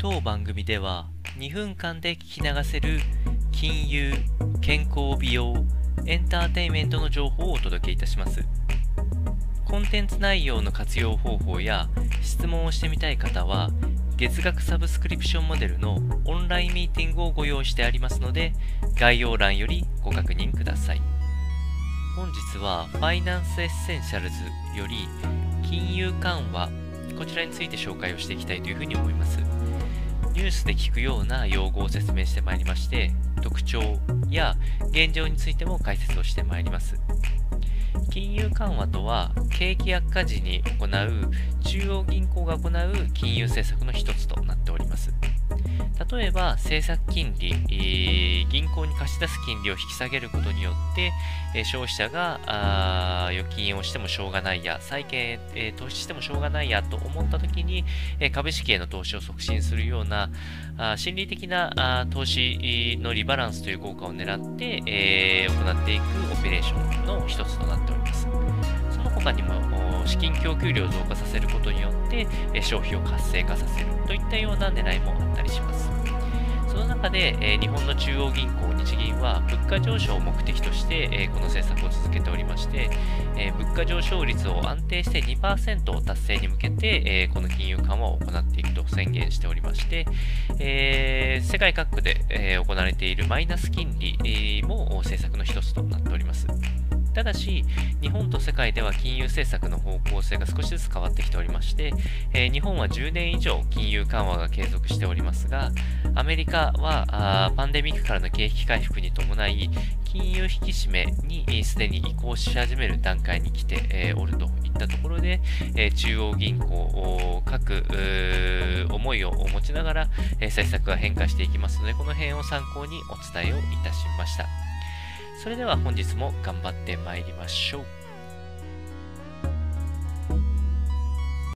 当番組では2分間で聞き流せる金融、健康美容、エンターテインメントの情報をお届けいたします。コンテンツ内容の活用方法や質問をしてみたい方は月額サブスクリプションモデルのオンラインミーティングをご用意してありますので概要欄よりご確認ください。本日は Finance Essentials より金融緩和こちらについて紹介をしていきたいというふうに思います。ニュースで聞くような用語を説明してまいりまして特徴や現状についても解説をしてまいります。金融緩和とは景気悪化時に行う中央銀行が行う金融政策の一つとなっております。例えば政策金利、銀行に貸し出す金利を引き下げることによって、え、消費者が預金をしてもしょうがないや、債券、えー、投資してもしょうがないやと思ったときに、株式への投資を促進するような心理的な投資のリバランスという効果を狙って、え行っていくオペレーションの一つとなっております。その他にも資金供給量を増加させることによって、消費を活性化させるといったような狙いもあったりします。その中で、え日本の中央銀行、日銀は物価上昇を目的として、えこの政策を続物価上昇率を安定して2%を達成に向けて、えこの金融緩和を行っていくと宣言しておりまして、え世界各国で、え行われているマイナス金利、も政策の一つとなっております。ただし、日本と世界では金融政策の方向性が少しずつ変わってきておりまして、えー、日本は10年以上金融緩和が継続しておりますが、アメリカはパンデミックからの景気回復に伴い、金融引き締めにすでに移行し始める段階に来て、おるといったところで、中央銀行各思いを持ちながら、政策が変化していきますので、この辺を参考にお伝えをいたしました。それでは本日も頑張ってまいりましょう。